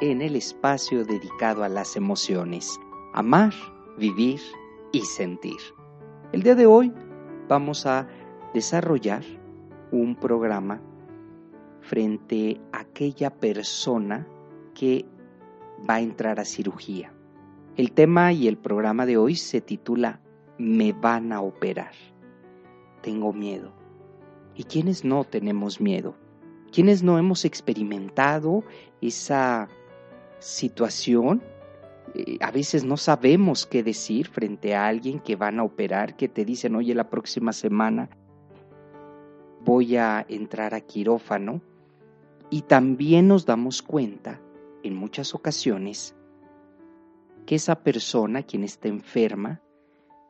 en el espacio dedicado a las emociones, amar, vivir y sentir. El día de hoy vamos a desarrollar un programa frente a aquella persona que va a entrar a cirugía. El tema y el programa de hoy se titula Me van a operar. Tengo miedo. ¿Y quiénes no tenemos miedo? ¿Quiénes no hemos experimentado esa situación? Eh, a veces no sabemos qué decir frente a alguien que van a operar, que te dicen, oye, la próxima semana voy a entrar a quirófano. Y también nos damos cuenta, en muchas ocasiones, que esa persona, quien está enferma,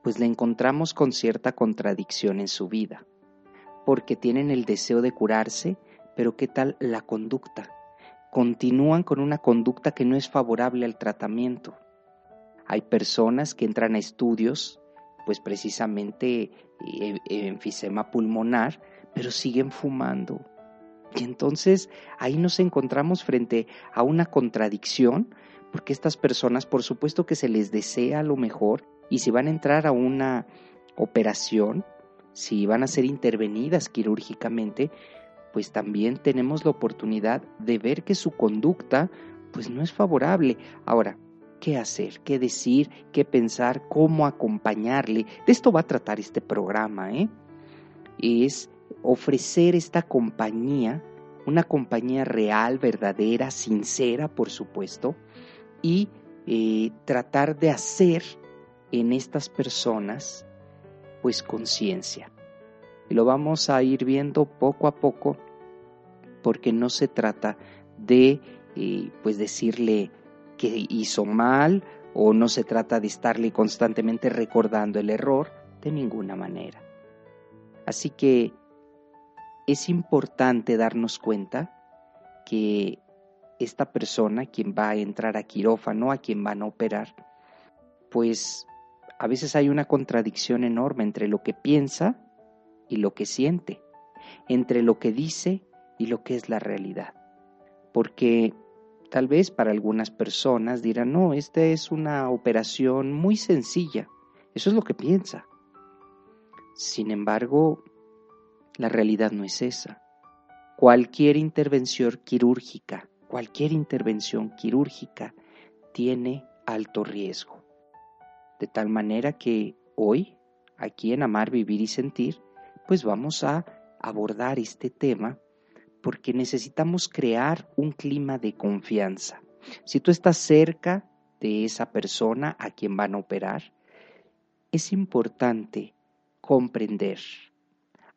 pues la encontramos con cierta contradicción en su vida, porque tienen el deseo de curarse, pero ¿qué tal la conducta? Continúan con una conducta que no es favorable al tratamiento. Hay personas que entran a estudios, pues precisamente eh, enfisema pulmonar, pero siguen fumando. Y entonces ahí nos encontramos frente a una contradicción, porque estas personas, por supuesto que se les desea lo mejor, y si van a entrar a una operación, si van a ser intervenidas quirúrgicamente, pues también tenemos la oportunidad de ver que su conducta pues no es favorable. Ahora, ¿qué hacer? ¿Qué decir? ¿Qué pensar? ¿Cómo acompañarle? De esto va a tratar este programa, ¿eh? Es ofrecer esta compañía, una compañía real, verdadera, sincera, por supuesto, y eh, tratar de hacer en estas personas pues conciencia. Y lo vamos a ir viendo poco a poco porque no se trata de eh, pues decirle que hizo mal o no se trata de estarle constantemente recordando el error de ninguna manera. Así que es importante darnos cuenta que esta persona, quien va a entrar a quirófano, a quien van a operar, pues a veces hay una contradicción enorme entre lo que piensa y lo que siente, entre lo que dice y lo que es la realidad. Porque tal vez para algunas personas dirán, no, esta es una operación muy sencilla, eso es lo que piensa. Sin embargo, la realidad no es esa. Cualquier intervención quirúrgica, cualquier intervención quirúrgica tiene alto riesgo. De tal manera que hoy, aquí en Amar, Vivir y Sentir, pues vamos a abordar este tema porque necesitamos crear un clima de confianza. Si tú estás cerca de esa persona a quien van a operar, es importante comprender,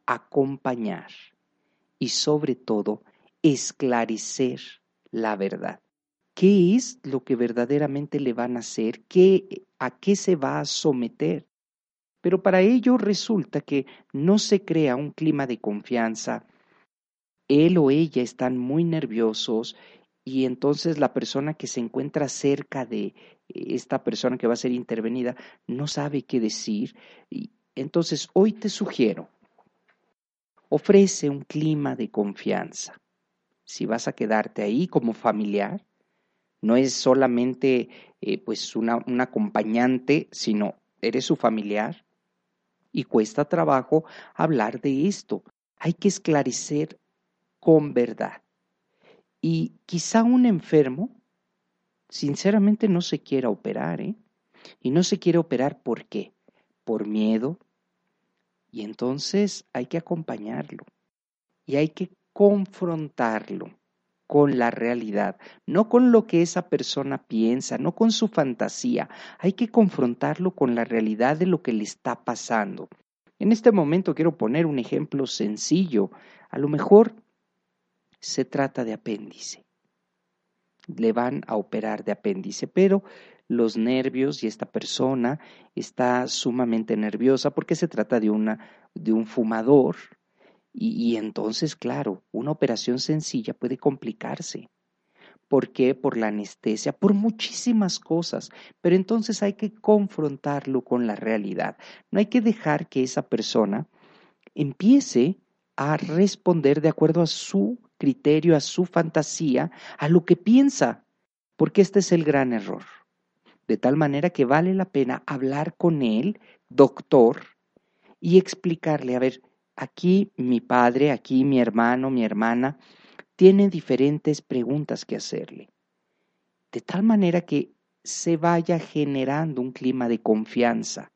acompañar y sobre todo esclarecer la verdad. ¿Qué es lo que verdaderamente le van a hacer? ¿Qué, ¿A qué se va a someter? Pero para ello resulta que no se crea un clima de confianza. Él o ella están muy nerviosos y entonces la persona que se encuentra cerca de esta persona que va a ser intervenida no sabe qué decir. Y entonces hoy te sugiero ofrece un clima de confianza. Si vas a quedarte ahí como familiar, no es solamente eh, pues un acompañante, sino eres su familiar y cuesta trabajo hablar de esto. Hay que esclarecer con verdad. Y quizá un enfermo, sinceramente, no se quiera operar, ¿eh? Y no se quiere operar ¿por qué? Por miedo, y entonces hay que acompañarlo y hay que confrontarlo con la realidad, no con lo que esa persona piensa, no con su fantasía, hay que confrontarlo con la realidad de lo que le está pasando. En este momento quiero poner un ejemplo sencillo, a lo mejor se trata de apéndice. le van a operar de apéndice, pero los nervios y esta persona está sumamente nerviosa porque se trata de, una, de un fumador y, y entonces, claro, una operación sencilla puede complicarse. ¿Por qué? Por la anestesia, por muchísimas cosas. Pero entonces hay que confrontarlo con la realidad. No hay que dejar que esa persona empiece a responder de acuerdo a su criterio, a su fantasía, a lo que piensa, porque este es el gran error. De tal manera que vale la pena hablar con él, doctor, y explicarle, a ver, aquí mi padre, aquí mi hermano, mi hermana, tiene diferentes preguntas que hacerle. De tal manera que se vaya generando un clima de confianza,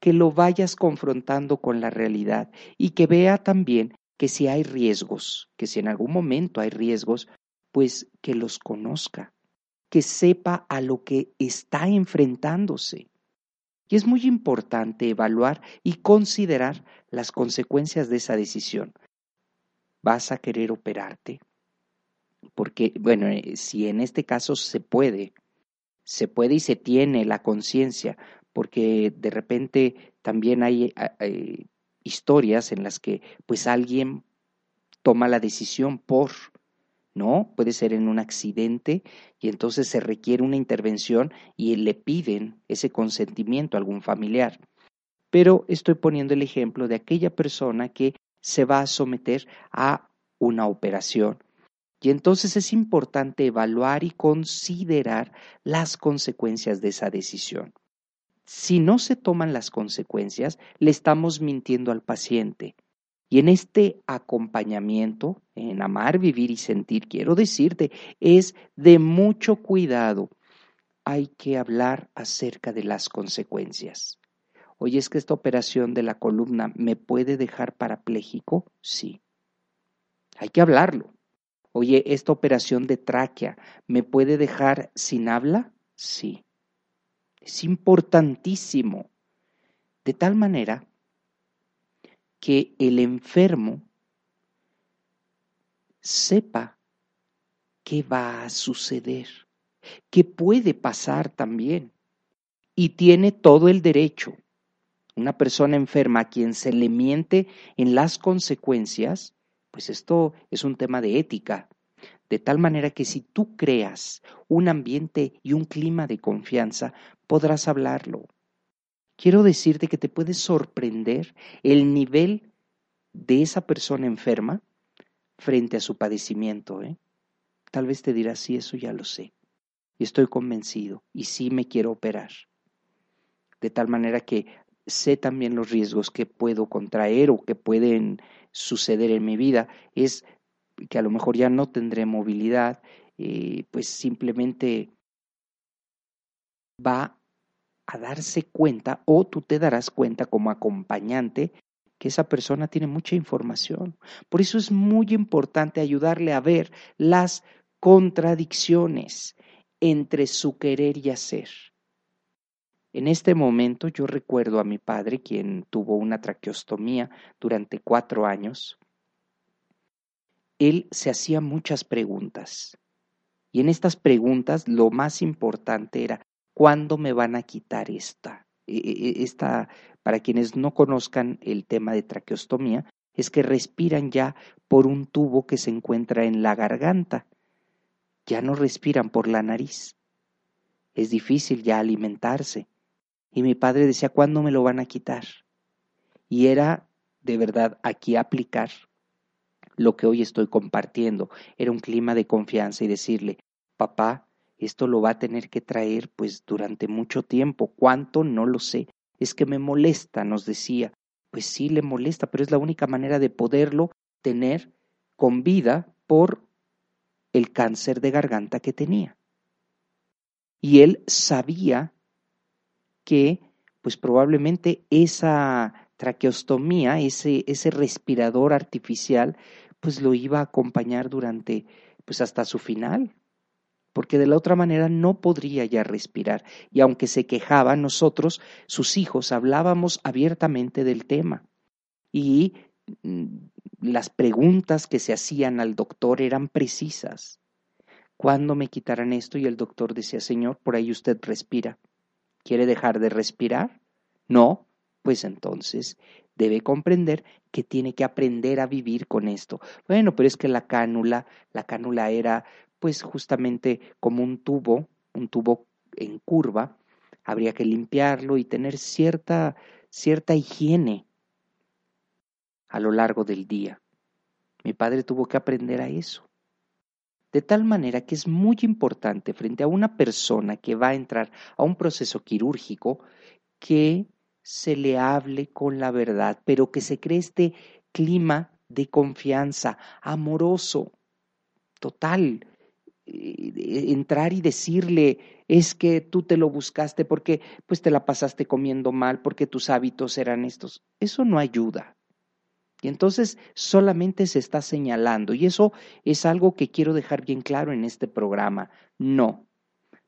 que lo vayas confrontando con la realidad y que vea también que si hay riesgos, que si en algún momento hay riesgos, pues que los conozca, que sepa a lo que está enfrentándose. Y es muy importante evaluar y considerar las consecuencias de esa decisión. ¿Vas a querer operarte? porque, bueno, eh, si en este caso se puede, se puede y se tiene la conciencia, porque de repente también hay, hay, historias en las que pues alguien toma la decisión por, ¿no? Puede ser en un accidente y entonces se requiere una intervención y le piden ese consentimiento a algún familiar. Pero estoy poniendo el ejemplo de aquella persona que se va a someter a una operación y entonces es importante evaluar y considerar las consecuencias de esa decisión. Si no se toman las consecuencias, le estamos mintiendo al paciente. Y en este acompañamiento, en amar, vivir y sentir, quiero decirte, es de mucho cuidado. Hay que hablar acerca de las consecuencias. Oye, es que esta operación de la columna me puede dejar parapléjico? Sí. Hay que hablarlo. Oye, esta operación de tráquea me puede dejar sin habla? Sí. Es importantísimo. De tal manera que el enfermo sepa qué va a suceder, qué puede pasar también. Y tiene todo el derecho. Una persona enferma a quien se le miente en las consecuencias, pues esto es un tema de ética, de tal manera que si tú creas un ambiente y un clima de confianza, podrás hablarlo. Quiero decirte que te puede sorprender el nivel de esa persona enferma frente a su padecimiento. ¿eh? Tal vez te dirás, sí, eso ya lo sé. Y estoy convencido y sí me quiero operar. De tal manera que sé también los riesgos que puedo contraer o que pueden suceder en mi vida, es que a lo mejor ya no tendré movilidad, eh, pues simplemente va a darse cuenta o tú te darás cuenta como acompañante que esa persona tiene mucha información. Por eso es muy importante ayudarle a ver las contradicciones entre su querer y hacer. En este momento yo recuerdo a mi padre, quien tuvo una traqueostomía durante cuatro años. Él se hacía muchas preguntas. Y en estas preguntas lo más importante era, ¿cuándo me van a quitar esta? E, e, e, esta, para quienes no conozcan el tema de traqueostomía, es que respiran ya por un tubo que se encuentra en la garganta. Ya no respiran por la nariz. Es difícil ya alimentarse. Y mi padre decía, ¿cuándo me lo van a quitar? Y era de verdad aquí aplicar lo que hoy estoy compartiendo. Era un clima de confianza y decirle, papá, esto lo va a tener que traer pues durante mucho tiempo. ¿Cuánto? No lo sé. Es que me molesta, nos decía. Pues sí, le molesta, pero es la única manera de poderlo tener con vida por el cáncer de garganta que tenía. Y él sabía que pues probablemente esa traqueostomía, ese, ese respirador artificial, pues lo iba a acompañar durante pues hasta su final, porque de la otra manera no podría ya respirar. Y aunque se quejaba, nosotros, sus hijos, hablábamos abiertamente del tema. Y mm, las preguntas que se hacían al doctor eran precisas. ¿Cuándo me quitarán esto? Y el doctor decía, Señor, por ahí usted respira. ¿Quiere dejar de respirar? No, pues entonces debe comprender que tiene que aprender a vivir con esto. Bueno, pero es que la cánula, la cánula era pues justamente como un tubo, un tubo en curva, habría que limpiarlo y tener cierta cierta higiene a lo largo del día. Mi padre tuvo que aprender a eso. De tal manera que es muy importante frente a una persona que va a entrar a un proceso quirúrgico que se le hable con la verdad, pero que se cree este clima de confianza, amoroso, total. Entrar y decirle, es que tú te lo buscaste porque pues te la pasaste comiendo mal, porque tus hábitos eran estos. Eso no ayuda. Y entonces solamente se está señalando, y eso es algo que quiero dejar bien claro en este programa. No,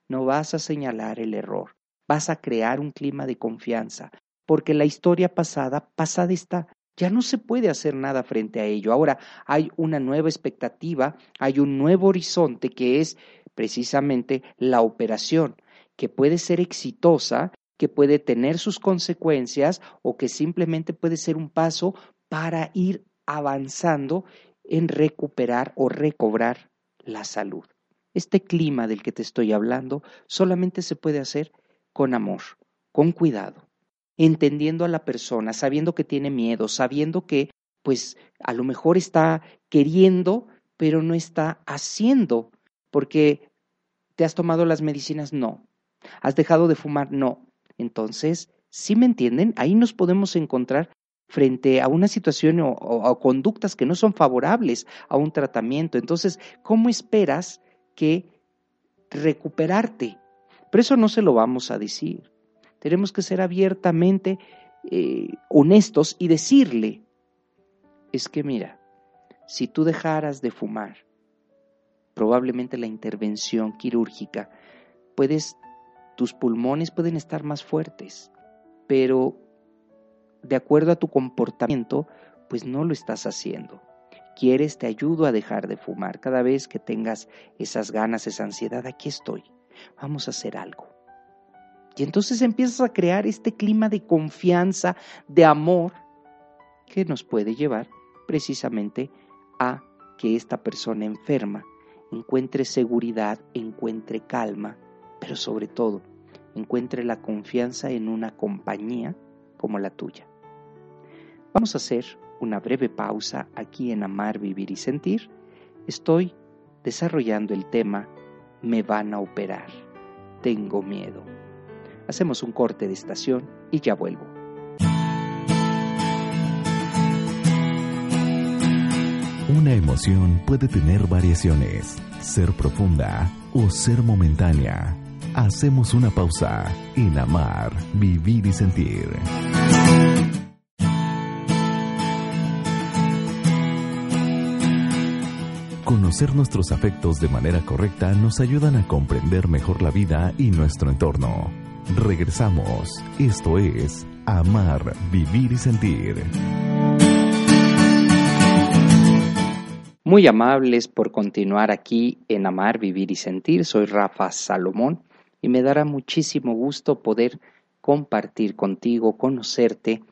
no vas a señalar el error, vas a crear un clima de confianza, porque la historia pasada, pasada está. Ya no se puede hacer nada frente a ello. Ahora hay una nueva expectativa, hay un nuevo horizonte que es precisamente la operación, que puede ser exitosa, que puede tener sus consecuencias o que simplemente puede ser un paso para ir avanzando en recuperar o recobrar la salud. Este clima del que te estoy hablando solamente se puede hacer con amor, con cuidado entendiendo a la persona, sabiendo que tiene miedo, sabiendo que pues a lo mejor está queriendo, pero no está haciendo, porque te has tomado las medicinas, no. ¿Has dejado de fumar? No. Entonces, ¿sí me entienden? Ahí nos podemos encontrar frente a una situación o, o, conductas que no son favorables a un tratamiento. Entonces, ¿cómo esperas que recuperarte? Pero eso no se lo vamos a decir. Tenemos que ser abiertamente eh, honestos y decirle, es que mira, si tú dejaras de fumar, probablemente la intervención quirúrgica, puedes, tus pulmones pueden estar más fuertes, pero de acuerdo a tu comportamiento, pues no lo estás haciendo. Quieres, te ayudo a dejar de fumar. Cada vez que tengas esas ganas, esa ansiedad, aquí estoy. Vamos a hacer algo. Y entonces empiezas a crear este clima de confianza, de amor, que nos puede llevar precisamente a que esta persona enferma encuentre seguridad, encuentre calma, pero sobre todo encuentre la confianza en una compañía como la tuya. Vamos a hacer una breve pausa aquí en Amar, Vivir y Sentir. Estoy desarrollando el tema Me van a operar. Tengo miedo. Hacemos un corte de estación y ya vuelvo. Una emoción puede tener variaciones, ser profunda o ser momentánea. Hacemos una pausa en amar, vivir y sentir. Conocer nuestros afectos de manera correcta nos ayudan a comprender mejor la vida y nuestro entorno. Regresamos. Esto es Amar, Vivir y Sentir. Muy amables por continuar aquí en Amar, Vivir y Sentir. Soy Rafa Salomón y me dará muchísimo gusto poder compartir contigo, conocerte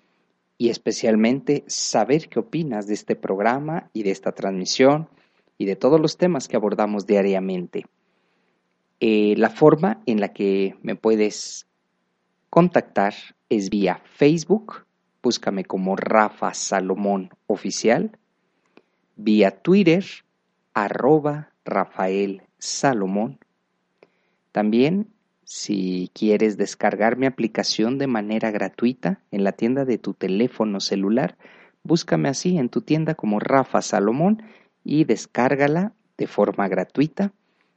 y especialmente saber qué opinas de este programa y de esta transmisión y de todos los temas que abordamos diariamente. Eh, la forma en la que me puedes contactar es vía Facebook, búscame como Rafa Salomón Oficial, vía Twitter, arroba Rafael Salomón. También, si quieres descargar mi aplicación de manera gratuita en la tienda de tu teléfono celular, búscame así en tu tienda como Rafa Salomón y descárgala de forma gratuita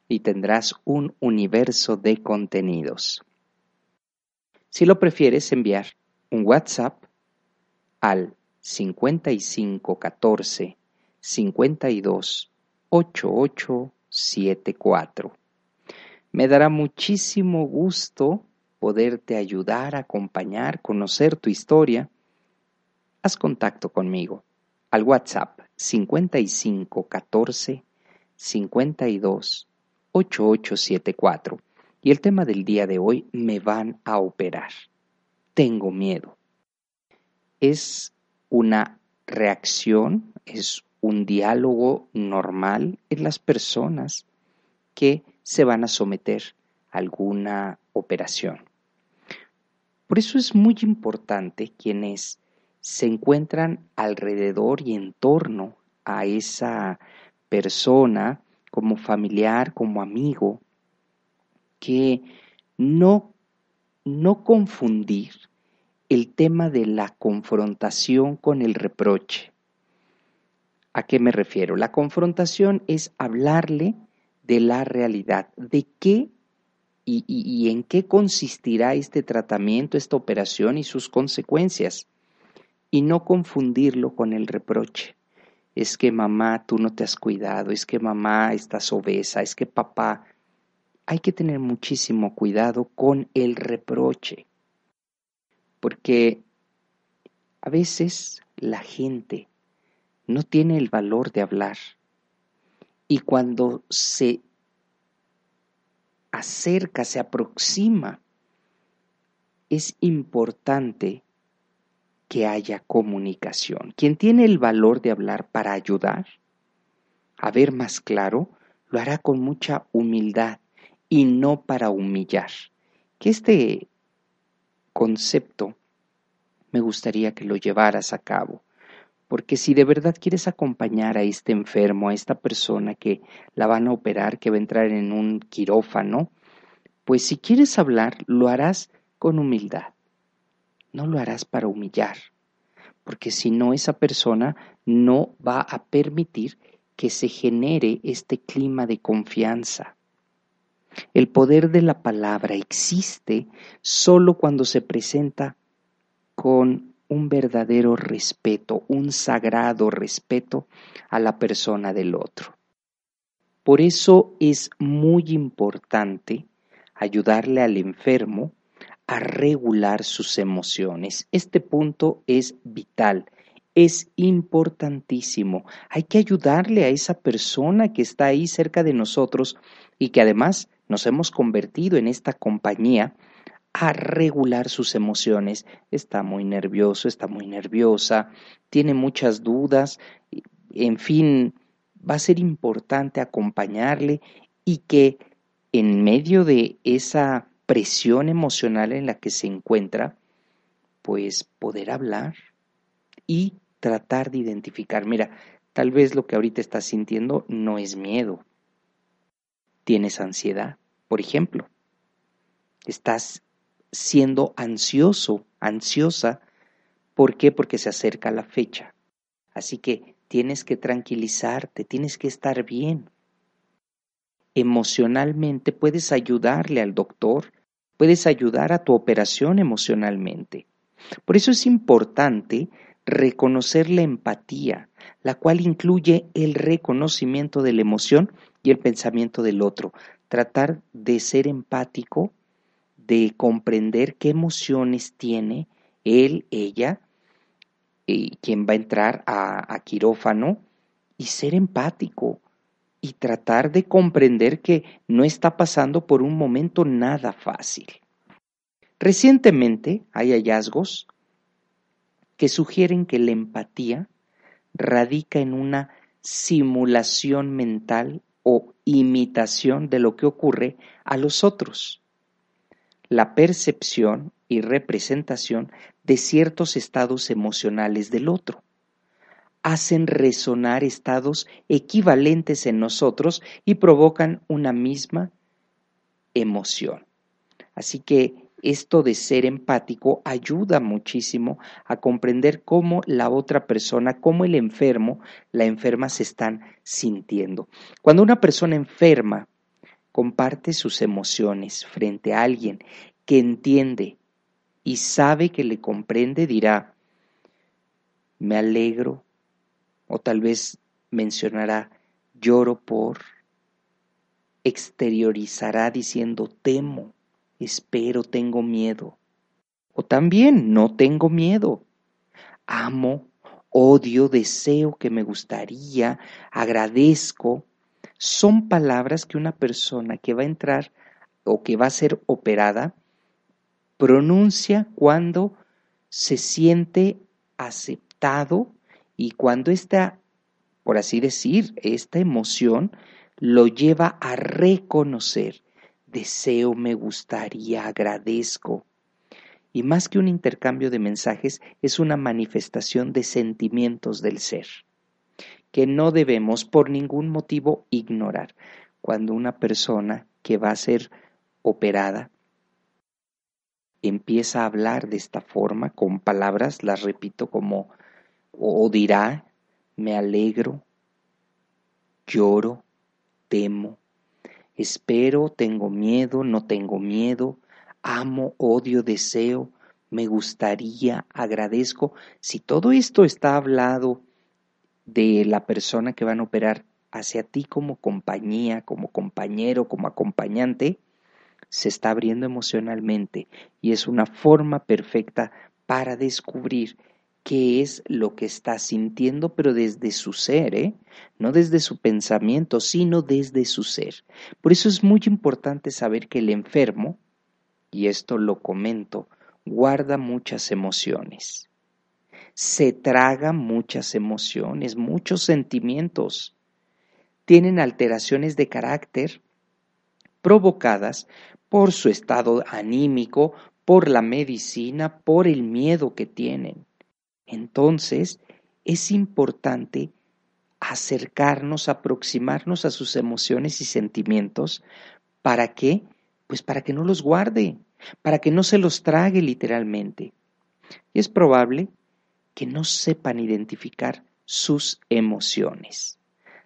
y tendrás un universo de contenidos. Si lo prefieres enviar un WhatsApp al 5514 52 8874. Me dará muchísimo gusto poderte ayudar, acompañar, conocer tu historia. Haz contacto conmigo al WhatsApp 5514 52 8874. Y el tema del día de hoy, me van a operar. Tengo miedo. Es una reacción, es un diálogo normal en las personas que se van a someter a alguna operación. Por eso es muy importante quienes se encuentran alrededor y en torno a esa persona, como familiar, como amigo, que no, no confundir el tema de la confrontación con el reproche. ¿A qué me refiero? La confrontación es hablarle de la realidad, de qué y, en qué consistirá este tratamiento, esta operación y sus consecuencias, y no confundirlo con el reproche. Es que mamá, tú no te has cuidado, es que mamá estás obesa, es que papá, hay que tener muchísimo cuidado con el reproche, porque a veces la gente no tiene el valor de hablar y cuando se acerca, se aproxima, es importante que haya comunicación. Quien tiene el valor de hablar para ayudar a ver más claro, lo hará con mucha humildad y no para humillar. Que este concepto me gustaría que lo llevaras a cabo. Porque si de verdad quieres acompañar a este enfermo, a esta persona que la van a operar, que va a entrar en un quirófano, pues si quieres hablar, lo harás con humildad. No lo harás para humillar, porque si no, esa persona no va a permitir que se genere este clima de confianza. El poder de la palabra existe solo cuando se presenta con un verdadero respeto, un sagrado respeto a la persona del otro. Por eso es muy importante ayudarle al enfermo a regular sus emociones. Este punto es vital, es importantísimo. Hay que ayudarle a esa persona que está ahí cerca de nosotros y que además nos hemos convertido en esta compañía a regular sus emociones. Está muy nervioso, está muy nerviosa, tiene muchas dudas, en fin, va a ser importante acompañarle y que en medio de esa presión emocional en la que se encuentra, pues poder hablar y tratar de identificar, mira, tal vez lo que ahorita estás sintiendo no es miedo, tienes ansiedad, por ejemplo, estás siendo ansioso, ansiosa. ¿Por qué? Porque se acerca la fecha. Así que tienes que tranquilizarte, tienes que estar bien. Emocionalmente puedes ayudarle al doctor, puedes ayudar a tu operación emocionalmente. Por eso es importante reconocer la empatía, la cual incluye el reconocimiento de la emoción y el pensamiento del otro. Tratar de ser empático de comprender qué emociones tiene él, ella, y quien va a entrar a, a quirófano, y ser empático y tratar de comprender que no está pasando por un momento nada fácil. Recientemente hay hallazgos que sugieren que la empatía radica en una simulación mental o imitación de lo que ocurre a los otros la percepción y representación de ciertos estados emocionales del otro. Hacen resonar estados equivalentes en nosotros y provocan una misma emoción. Así que esto de ser empático ayuda muchísimo a comprender cómo la otra persona, cómo el enfermo, la enferma se están sintiendo. Cuando una persona enferma comparte sus emociones frente a alguien que entiende y sabe que le comprende, dirá, me alegro, o tal vez mencionará, lloro por, exteriorizará diciendo, temo, espero, tengo miedo, o también no tengo miedo, amo, odio, deseo que me gustaría, agradezco, son palabras que una persona que va a entrar o que va a ser operada pronuncia cuando se siente aceptado y cuando está, por así decir, esta emoción lo lleva a reconocer, deseo, me gustaría, agradezco. Y más que un intercambio de mensajes, es una manifestación de sentimientos del ser que no debemos por ningún motivo ignorar. Cuando una persona que va a ser operada empieza a hablar de esta forma, con palabras, las repito como, o dirá, me alegro, lloro, temo, espero, tengo miedo, no tengo miedo, amo, odio, deseo, me gustaría, agradezco. Si todo esto está hablado de la persona que van a operar hacia ti como compañía, como compañero, como acompañante, se está abriendo emocionalmente y es una forma perfecta para descubrir qué es lo que está sintiendo, pero desde su ser, ¿eh? no desde su pensamiento, sino desde su ser. Por eso es muy importante saber que el enfermo, y esto lo comento, guarda muchas emociones se traga muchas emociones, muchos sentimientos. Tienen alteraciones de carácter provocadas por su estado anímico, por la medicina, por el miedo que tienen. Entonces, es importante acercarnos, aproximarnos a sus emociones y sentimientos. ¿Para qué? Pues para que no los guarde, para que no se los trague literalmente. Y es probable que no sepan identificar sus emociones.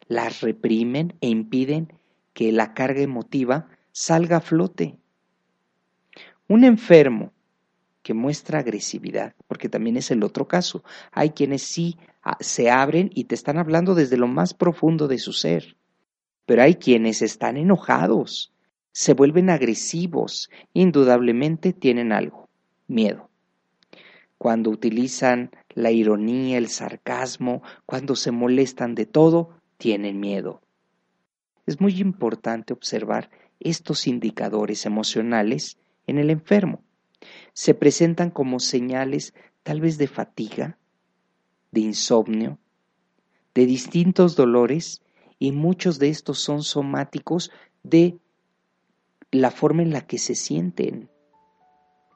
Las reprimen e impiden que la carga emotiva salga a flote. Un enfermo que muestra agresividad, porque también es el otro caso. Hay quienes sí ah, se abren y te están hablando desde lo más profundo de su ser, pero hay quienes están enojados, se vuelven agresivos, indudablemente tienen algo, miedo. Cuando utilizan la ironía, el sarcasmo, cuando se molestan de todo, tienen miedo. Es muy importante observar estos indicadores emocionales en el enfermo. Se presentan como señales tal vez de fatiga, de insomnio, de distintos dolores y muchos de estos son somáticos de la forma en la que se sienten.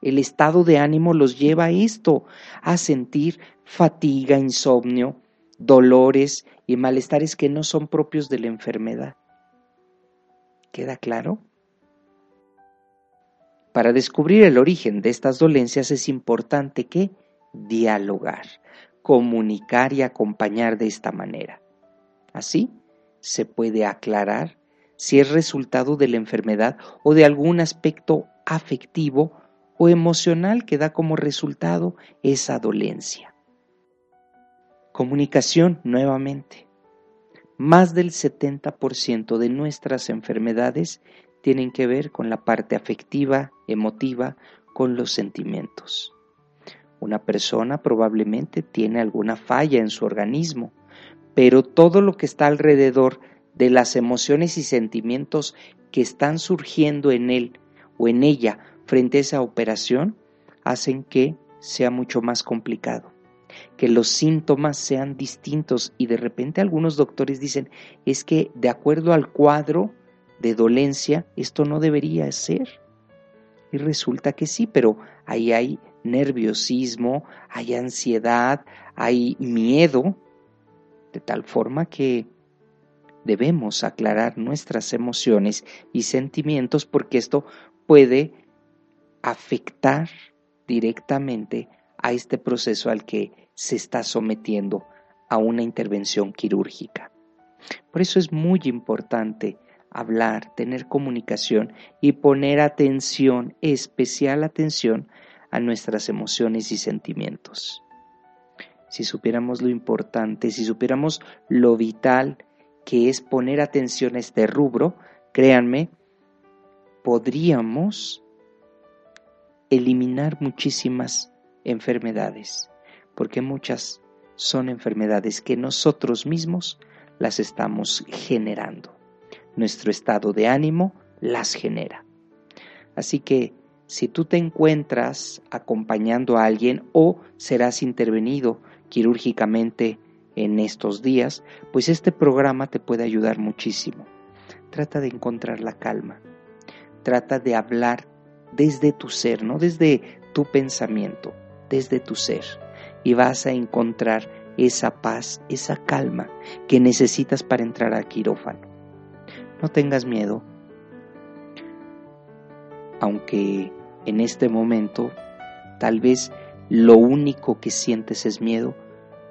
El estado de ánimo los lleva a esto, a sentir fatiga, insomnio, dolores y malestares que no son propios de la enfermedad. ¿Queda claro? Para descubrir el origen de estas dolencias es importante que dialogar, comunicar y acompañar de esta manera. Así se puede aclarar si es resultado de la enfermedad o de algún aspecto afectivo o emocional que da como resultado esa dolencia. Comunicación nuevamente. Más del 70% de nuestras enfermedades tienen que ver con la parte afectiva, emotiva, con los sentimientos. Una persona probablemente tiene alguna falla en su organismo, pero todo lo que está alrededor de las emociones y sentimientos que están surgiendo en él o en ella frente a esa operación hacen que sea mucho más complicado, que los síntomas sean distintos y de repente algunos doctores dicen, es que de acuerdo al cuadro de dolencia, esto no debería ser. Y resulta que sí, pero ahí hay nerviosismo, hay ansiedad, hay miedo, de tal forma que debemos aclarar nuestras emociones y sentimientos porque esto puede afectar directamente a este proceso al que se está sometiendo a una intervención quirúrgica. Por eso es muy importante hablar, tener comunicación y poner atención, especial atención a nuestras emociones y sentimientos. Si supiéramos lo importante, si supiéramos lo vital que es poner atención a este rubro, créanme, podríamos eliminar muchísimas enfermedades, porque muchas son enfermedades que nosotros mismos las estamos generando. Nuestro estado de ánimo las genera. Así que si tú te encuentras acompañando a alguien o serás intervenido quirúrgicamente en estos días, pues este programa te puede ayudar muchísimo. Trata de encontrar la calma. Trata de hablar desde tu ser, no desde tu pensamiento, desde tu ser. Y vas a encontrar esa paz, esa calma que necesitas para entrar al quirófano. No tengas miedo, aunque en este momento tal vez lo único que sientes es miedo,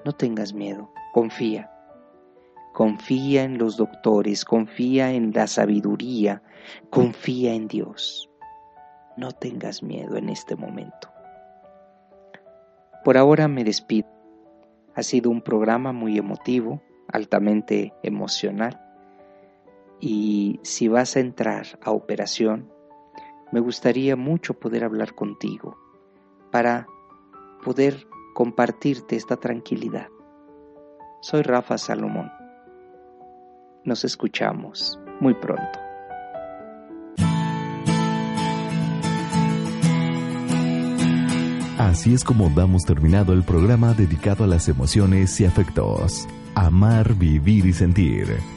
no tengas miedo, confía. Confía en los doctores, confía en la sabiduría, confía en Dios. No tengas miedo en este momento. Por ahora me despido. Ha sido un programa muy emotivo, altamente emocional. Y si vas a entrar a operación, me gustaría mucho poder hablar contigo para poder compartirte esta tranquilidad. Soy Rafa Salomón. Nos escuchamos muy pronto. Así es como damos terminado el programa dedicado a las emociones y afectos. Amar, vivir y sentir.